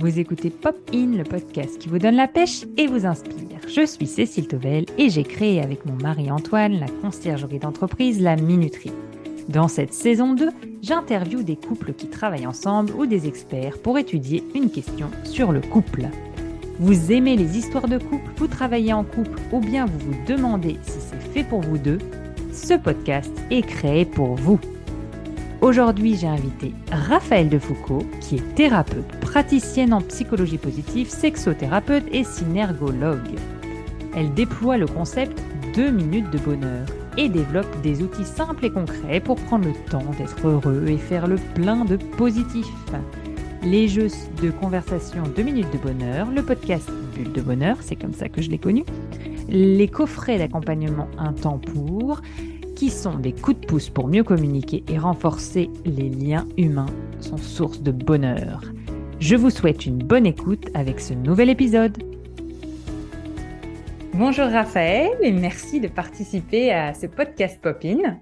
Vous écoutez Pop In, le podcast qui vous donne la pêche et vous inspire. Je suis Cécile Tovel et j'ai créé avec mon mari Antoine la conciergerie d'entreprise La Minuterie. Dans cette saison 2, j'interviewe des couples qui travaillent ensemble ou des experts pour étudier une question sur le couple. Vous aimez les histoires de couple, vous travaillez en couple ou bien vous vous demandez si c'est fait pour vous deux? Ce podcast est créé pour vous. Aujourd'hui, j'ai invité Raphaël Defoucault, qui est thérapeute, praticienne en psychologie positive, sexothérapeute et synergologue. Elle déploie le concept 2 minutes de bonheur et développe des outils simples et concrets pour prendre le temps d'être heureux et faire le plein de positif. Les jeux de conversation 2 minutes de bonheur, le podcast Bulle de bonheur, c'est comme ça que je l'ai connu, les coffrets d'accompagnement Un temps pour, qui sont des coups de pouce pour mieux communiquer et renforcer les liens humains, sont source de bonheur. Je vous souhaite une bonne écoute avec ce nouvel épisode. Bonjour Raphaël et merci de participer à ce podcast Popin.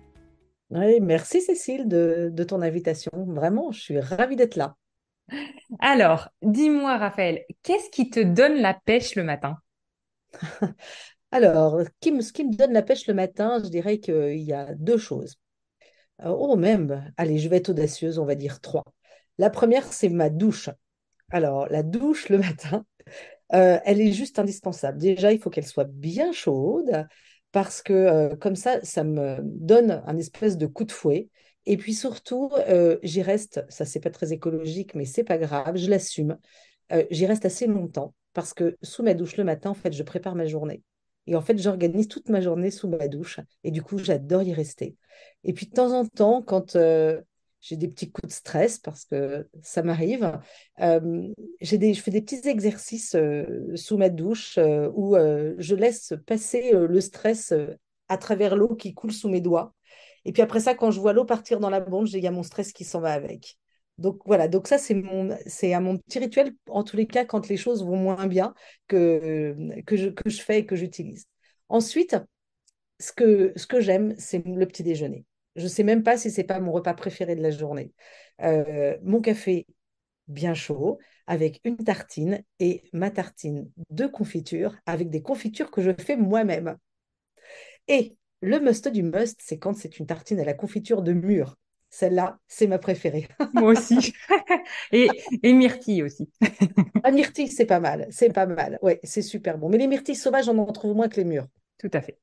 Oui, merci Cécile de, de ton invitation. Vraiment, je suis ravie d'être là. Alors, dis-moi Raphaël, qu'est-ce qui te donne la pêche le matin? Alors, ce qui, me, donne la pêche le matin, je dirais qu'il y a deux choses. Euh, oh, même, allez, je vais être audacieuse, on va dire trois. La première, c'est ma douche. Alors, la douche le matin, euh, elle est juste indispensable. Déjà, il faut qu'elle soit bien chaude parce que euh, comme ça, ça me donne un espèce de coup de fouet. Et puis surtout, j'y reste, ça c'est pas très écologique, mais c'est pas grave, je l'assume. j'y reste assez longtemps parce que sous ma douche le matin, en fait, je prépare ma journée. Et en fait, j'organise toute ma journée sous ma douche. Et du coup, j'adore y rester. Et puis, de temps en temps, quand euh, j'ai des petits coups de stress, parce que ça m'arrive, euh, des, je fais des petits exercices euh, sous ma douche où je laisse passer le stress à travers l'eau qui coule sous mes doigts. Et puis après ça, quand je vois l'eau partir dans la bombe, il y a mon stress qui s'en va avec. Donc voilà, donc ça c'est mon c'est à mon petit rituel en tous les cas quand les choses vont moins bien que que je, que je fais et que j'utilise. Ensuite, ce que ce que j'aime, c'est le petit déjeuner. Je sais même pas si c'est pas mon repas préféré de la journée. Euh, mon café bien chaud avec une tartine et ma tartine de confiture avec des confitures que je fais moi-même. Et le must du must, c'est quand c'est une tartine à la confiture de mûre. Celle-là, c'est ma préférée. Moi aussi. et, et myrtille aussi. ah, myrtille, c'est pas mal. C'est pas mal. Ouais, c'est super bon. Mais les myrtilles sauvages, on en trouve moins que les mûres. Tout à fait.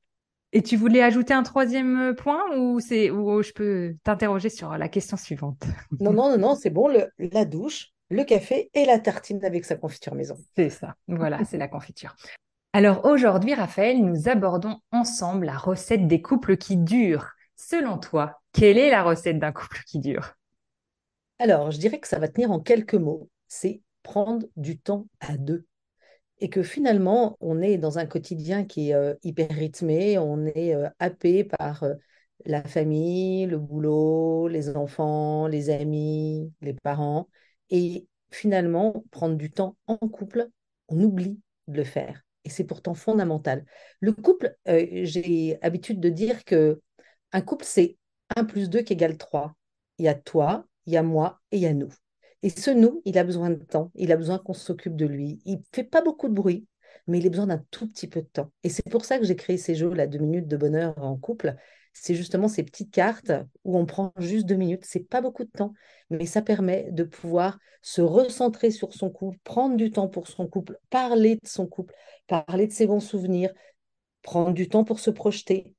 Et tu voulais ajouter un troisième point ou c'est ou je peux t'interroger sur la question suivante? Non, non, non, non, c'est bon. Le, la douche, le café et la tartine avec sa confiture maison. C'est ça. Voilà, c'est la confiture. Alors aujourd'hui, Raphaël, nous abordons ensemble la recette des couples qui durent. Selon toi, quelle est la recette d'un couple qui dure? Alors, je dirais que ça va tenir en quelques mots. C'est prendre du temps à deux. Et que finalement, on est dans un quotidien qui est euh, hyper rythmé, on est euh, happé par euh, la famille, le boulot, les enfants, les amis, les parents. Et finalement, prendre du temps en couple, on oublie de le faire. Et c'est pourtant fondamental. Le couple, j'ai habitude de dire que un couple, c'est 1 plus 2 qui égale 3. Il y a toi, il y a moi et il y a nous. Et ce nous, il a besoin de temps, il a besoin qu'on s'occupe de lui. Il ne fait pas beaucoup de bruit, mais il a besoin d'un tout petit peu de temps. Et c'est pour ça que j'ai créé ces jeux, là, deux minutes de bonheur en couple. C'est justement ces petites cartes où on prend juste deux minutes. C'est pas beaucoup de temps, mais ça permet de pouvoir se recentrer sur son couple, prendre du temps pour son couple, parler de son couple, parler de ses bons souvenirs, prendre du temps pour se projeter,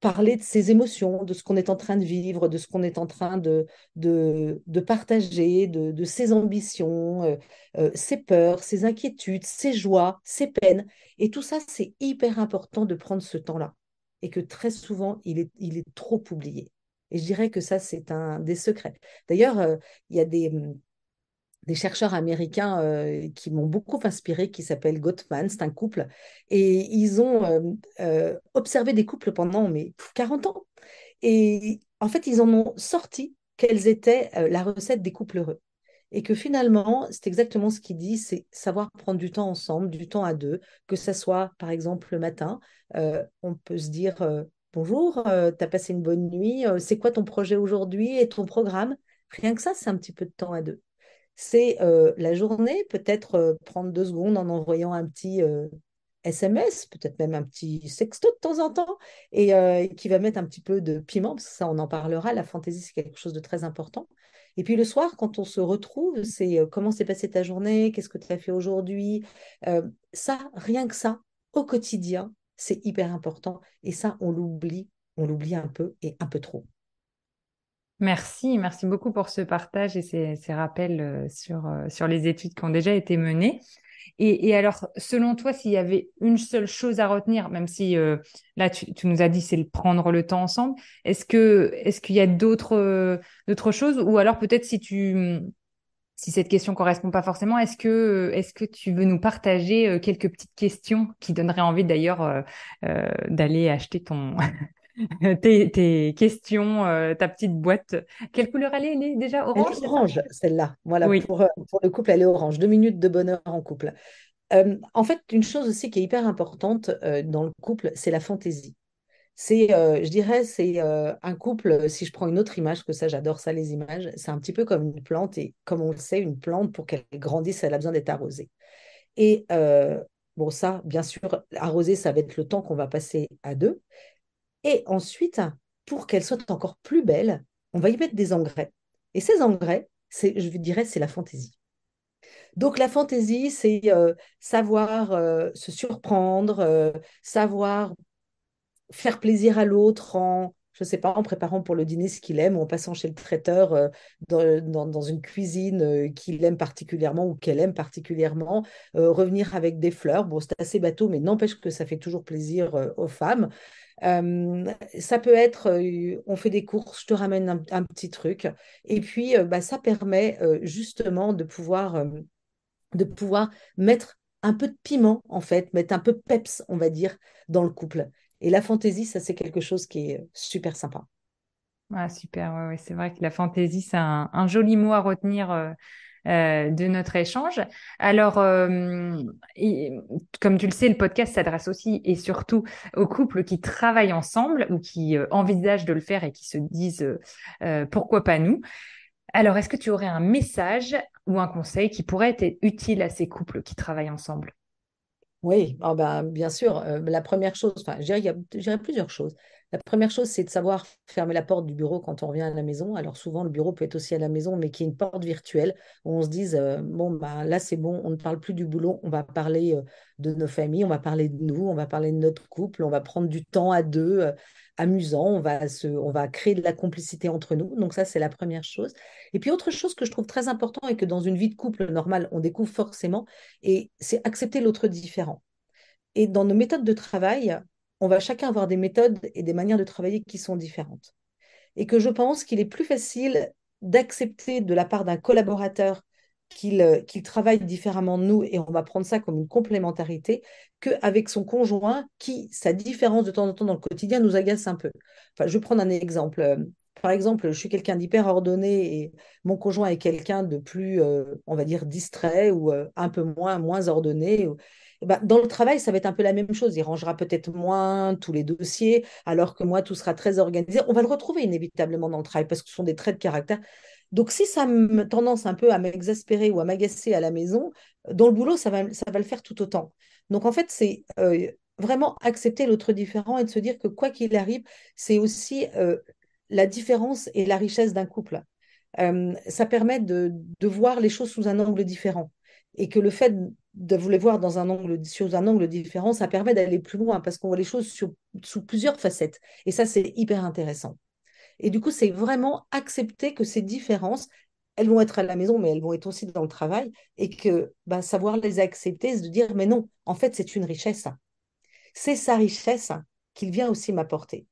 parler de ses émotions, de ce qu'on est en train de vivre, de ce qu'on est en train de, de, partager, de, ses ambitions, euh, euh, ses peurs, ses inquiétudes, ses joies, ses peines. Et tout ça, c'est hyper important de prendre ce temps-là. Et que très souvent, il est, il est trop oublié. Et je dirais que ça, c'est un des secrets. D'ailleurs, euh, il y a des, des chercheurs américains euh, qui m'ont beaucoup inspiré, qui s'appellent Gottman, c'est un couple, et ils ont euh, euh, observé des couples pendant mais, 40 ans. Et en fait, ils en ont sorti quelles étaient la recette des couples heureux. Et que finalement, c'est exactement ce qu'il dit, c'est savoir prendre du temps ensemble, du temps à deux, que ce soit par exemple le matin, on peut se dire bonjour, tu as passé une bonne nuit, c'est quoi ton projet aujourd'hui et ton programme? Rien que ça, c'est un petit peu de temps à deux. C'est la journée, peut-être prendre deux secondes en envoyant un petit SMS, peut-être même un petit sexto de temps en temps, et qui va mettre un petit peu de piment, parce que ça, on en parlera. La fantaisie, c'est quelque chose de très important. Et puis le soir, quand on se retrouve, c'est comment s'est passée ta journée, qu'est-ce que tu as fait aujourd'hui. ça, rien que ça, au quotidien, c'est hyper important. Et ça, on l'oublie, on l'oublie un peu et un peu trop. Merci, merci beaucoup pour ce partage et ces, rappels sur, sur les études qui ont déjà été menées. Et, alors, selon toi, s'il y avait une seule chose à retenir, même si euh, là, tu, nous as dit c'est le prendre le temps ensemble, est-ce que est-ce qu'il y a d'autres euh, d'autres choses? Ou alors peut-être si tu si cette question correspond pas forcément, est-ce que est-ce que tu veux nous partager euh, quelques petites questions qui donneraient envie d'ailleurs d'aller acheter ton tes, questions, ta petite boîte. Quelle couleur elle est, elle est déjà orange Elle est orange, celle-là. Voilà, pour, pour, le couple, elle est orange. Deux minutes de bonheur en couple. en fait, une chose aussi qui est hyper importante dans le couple, c'est la fantaisie. C'est, je dirais, c'est un couple, si je prends une autre image, que ça, j'adore ça, les images, c'est un petit peu comme une plante, et comme on le sait, une plante, pour qu'elle grandisse, elle a besoin d'être arrosée. Et bon, ça, bien sûr, arroser, ça va être le temps qu'on va passer à deux, et ensuite, pour qu'elle soit encore plus belle, on va y mettre des engrais. Et ces engrais, je dirais, c'est la fantaisie. Donc la fantaisie, c'est euh, savoir euh, se surprendre, euh, savoir faire plaisir à l'autre en, je sais pas, en préparant pour le dîner ce qu'il aime, en passant chez le traiteur dans, une cuisine qu'il aime particulièrement ou qu'elle aime particulièrement, revenir avec des fleurs. Bon, c'est assez bateau, mais n'empêche que ça fait toujours plaisir aux femmes ça peut être, on fait des courses, je te ramène un, petit truc. Et puis, bah, ça permet justement de pouvoir, de pouvoir mettre un peu de piment, en fait, mettre un peu peps, on va dire, dans le couple. Et la fantaisie, ça, c'est quelque chose qui est super sympa. Ah, super, ouais, c'est vrai que la fantaisie, c'est un, joli mot à retenir euh, de notre échange. Alors, euh, comme tu le sais, le podcast s'adresse aussi et surtout aux couples qui travaillent ensemble ou qui euh, envisagent de le faire et qui se disent pourquoi pas nous. Alors, est-ce que tu aurais un message ou un conseil qui pourrait être utile à ces couples qui travaillent ensemble? Oui, oh ben, bien sûr. la première chose, enfin, je plusieurs choses. La première chose, c'est de savoir fermer la porte du bureau quand on revient à la maison. Alors souvent, le bureau peut être aussi à la maison, mais qui est une porte virtuelle où on se dise, euh, bon, bah, là, c'est bon, on ne parle plus du boulot, on va parler euh, de nos familles, on va parler de nous, on va parler de notre couple, on va prendre du temps à deux, euh, amusant, on va, créer de la complicité entre nous. Donc ça, c'est la première chose. Et puis autre chose que je trouve très important et que dans une vie de couple normale, on découvre forcément, c'est accepter l'autre différent. Et dans nos méthodes de travail, on va chacun avoir des méthodes et des manières de travailler qui sont différentes. Et que je pense qu'il est plus facile d'accepter de la part d'un collaborateur qu'il euh, travaille différemment de nous et on va prendre ça comme une complémentarité qu'avec son conjoint qui, sa différence de temps en temps dans le quotidien nous agace un peu. Je vais prendre un exemple. Par exemple, je suis quelqu'un d'hyper ordonné et mon conjoint est quelqu'un de plus, euh, on va dire, distrait ou euh, un peu moins, moins ordonné. Ben, dans le travail, ça va être un peu la même chose. Il rangera peut-être moins tous les dossiers, alors que moi, tout sera très organisé. On va le retrouver inévitablement dans le travail parce que ce sont des traits de caractère. Donc, si ça me tendance un peu à m'exaspérer ou à m'agacer à la maison, dans le boulot, ça va, le faire tout autant. Donc, en fait, c'est euh, vraiment accepter l'autre différent et de se dire que quoi qu'il arrive, c'est aussi euh, la différence et la richesse d'un couple. Euh, ça permet de, voir les choses sous un angle différent. Et que le fait de vous les voir dans un angle, sur un angle différent, ça permet d'aller plus loin parce qu'on voit les choses sous plusieurs facettes. Et ça, c'est hyper intéressant. Et du coup, c'est vraiment accepter que ces différences, elles vont être à la maison, mais elles vont être aussi dans le travail, et que bah, savoir les accepter, c'est de dire, mais non, en fait, c'est une richesse. C'est sa richesse qu'il vient aussi m'apporter.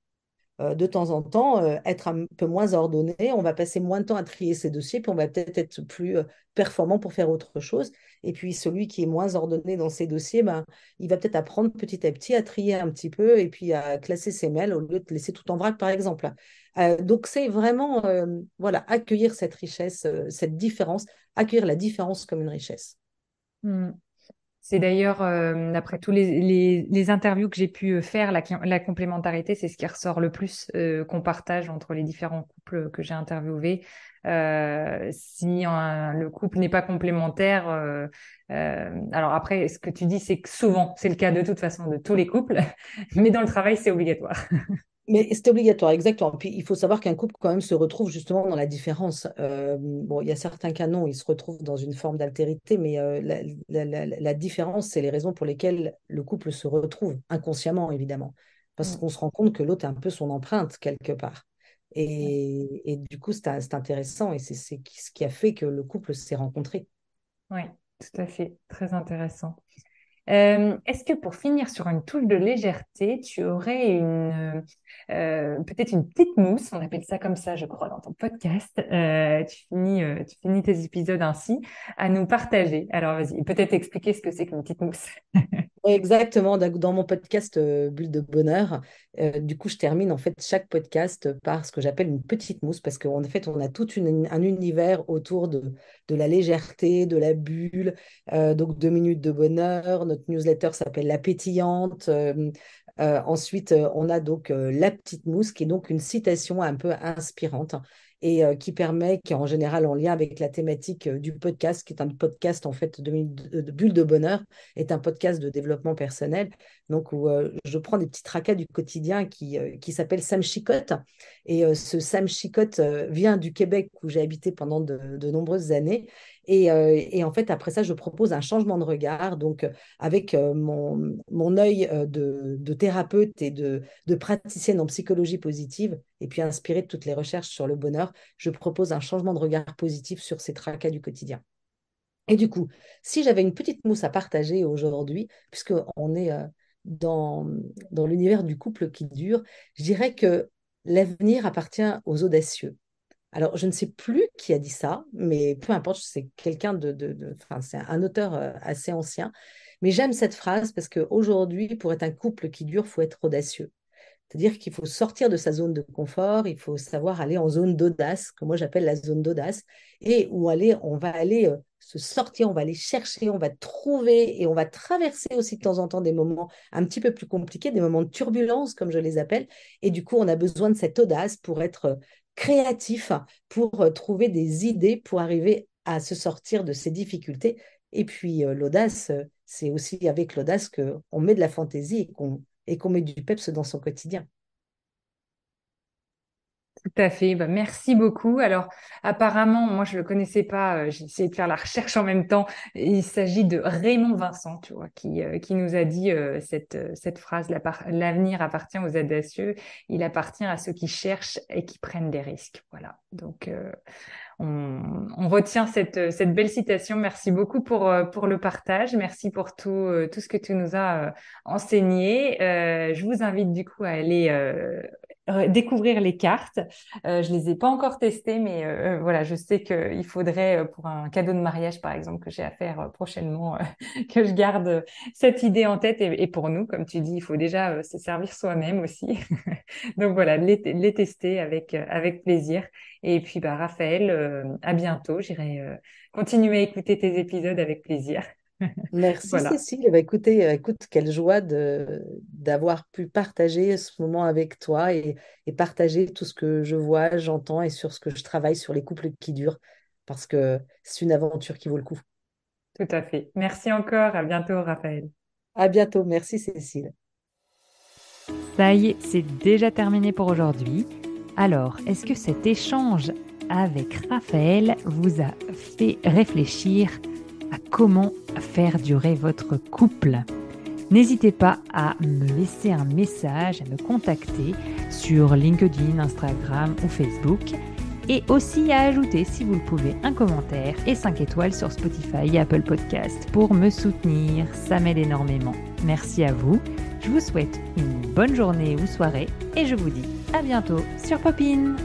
Euh, de temps en temps, euh, être un peu moins ordonné, on va passer moins de temps à trier ses dossiers, puis on va peut-être être plus euh, performant pour faire autre chose. Et puis celui qui est moins ordonné dans ses dossiers, ben, il va peut-être apprendre petit à petit à trier un petit peu et puis à classer ses mails au lieu de laisser tout en vrac, par exemple. donc c'est vraiment voilà, accueillir cette richesse, cette différence, accueillir la différence comme une richesse. Mmh. C'est d'ailleurs, euh, d'après tous les, les, interviews que j'ai pu euh, faire, la, la complémentarité, c'est ce qui ressort le plus euh, qu'on partage entre les différents couples que j'ai interviewés. si le couple n'est pas complémentaire, alors après, ce que tu dis, c'est que souvent, c'est le cas de toute façon de tous les couples, mais dans le travail, c'est obligatoire. Mais c'est obligatoire, exactement. Puis il faut savoir qu'un couple quand même se retrouve justement dans la différence. Euh, bon, il y a certains canons, ils se retrouvent dans une forme d'altérité, mais euh, la, différence, c'est les raisons pour lesquelles le couple se retrouve, inconsciemment évidemment, parce mm. qu'on se rend compte que l'autre est un peu son empreinte quelque part. Et, et du coup, c'est intéressant et c'est ce qui a fait que le couple s'est rencontré. Oui, tout à fait, très intéressant. Euh, est-ce que pour finir sur une touche de légèreté, tu aurais une euh, peut-être une petite mousse, on appelle ça comme ça, je crois, dans ton podcast. Euh, tu finis tu finis tes épisodes ainsi à nous partager. Alors vas-y, peut-être expliquer ce que c'est qu'une petite mousse. Exactement, dans mon podcast Bulle de bonheur, du coup, je termine en fait chaque podcast par ce que j'appelle une petite mousse, parce qu'en fait, on a tout un univers autour de, de la légèreté, de la bulle, donc deux minutes de bonheur, notre newsletter s'appelle La Pétillante. Euh, euh, ensuite, euh, on a donc La Petite Mousse, qui est donc une citation un peu inspirante et qui permet, qui est en général en lien avec la thématique du podcast, qui est un podcast en fait de, Bulle de Bonheur, est un podcast de développement personnel, donc où je prends des petits tracas du quotidien qui, qui s'appelle Sam Chicotte. Et ce Sam Chicotte vient du Québec où j'ai habité pendant de nombreuses années euh, et, en fait, après ça, je propose un changement de regard. Donc, euh, avec euh, mon, œil de, thérapeute et de, praticienne en psychologie positive, et puis inspirée de toutes les recherches sur le bonheur, je propose un changement de regard positif sur ces tracas du quotidien. Et du coup, si j'avais une petite mousse à partager aujourd'hui, puisqu'on est dans l'univers du couple qui dure, je dirais que l'avenir appartient aux audacieux. Alors, je ne sais plus qui a dit ça, mais peu importe, c'est quelqu'un de, de, c'est un auteur euh, assez ancien. Mais j'aime cette phrase parce qu'aujourd'hui, pour être un couple qui dure, faut être audacieux. C'est-à-dire qu'il faut sortir de sa zone de confort, il faut savoir aller en zone d'audace, que moi j'appelle la zone d'audace, et où aller, on va aller euh, se sortir, on va aller chercher, on va trouver et on va traverser aussi de temps en temps des moments un petit peu plus compliqués, des moments de turbulence, comme je les appelle. Et du coup, on a besoin de cette audace pour être euh, créatif pour euh, trouver des idées pour arriver à se sortir de ces difficultés. Et puis euh, l'audace, c'est aussi avec l'audace qu'on met de la fantaisie et qu'on met du peps dans son quotidien. Tout à fait. Bah, merci beaucoup. Alors, apparemment, moi, je ne le connaissais pas. Euh, j'ai essayé de faire la recherche en même temps. Il s'agit de Raymond Vincent, tu vois, qui, euh, qui nous a dit euh, cette, cette phrase L'avenir appartient aux audacieux. Il appartient à ceux qui cherchent et qui prennent des risques. Voilà. Donc, on, on, retient cette, cette belle citation. Merci beaucoup pour, pour le partage. Merci pour tout, tout ce que tu nous as enseigné. je vous invite du coup à aller découvrir les cartes. Euh, je les ai pas encore testées, mais euh, euh, voilà, je sais qu'il faudrait pour un cadeau de mariage, par exemple, que j'ai à faire prochainement, que je garde cette idée en tête. Et, pour nous, comme tu dis, il faut déjà se servir soi-même aussi. Donc voilà, les, les, tester avec avec plaisir. Et puis, bah, Raphaël, à bientôt. J'irai continuer à écouter tes épisodes avec plaisir. Merci Cécile. Bah, écoutez, euh, écoute, quelle joie d'avoir pu partager ce moment avec toi et, partager tout ce que je vois, j'entends et sur ce que je travaille sur les couples qui durent, parce que c'est une aventure qui vaut le coup. Tout à fait. Merci encore. À bientôt, Raphaël. À bientôt. Merci, Cécile. Ça y est, c'est déjà terminé pour aujourd'hui. Alors, est-ce que cet échange avec Raphaël vous a fait réfléchir à comment faire durer votre couple. N'hésitez pas à me laisser un message, à me contacter sur LinkedIn, Instagram ou Facebook et aussi à ajouter, si vous le pouvez, un commentaire et 5 étoiles sur Spotify et Apple Podcast pour me soutenir. Ça m'aide énormément. Merci à vous. Je vous souhaite une bonne journée ou soirée et je vous dis à bientôt sur Popine.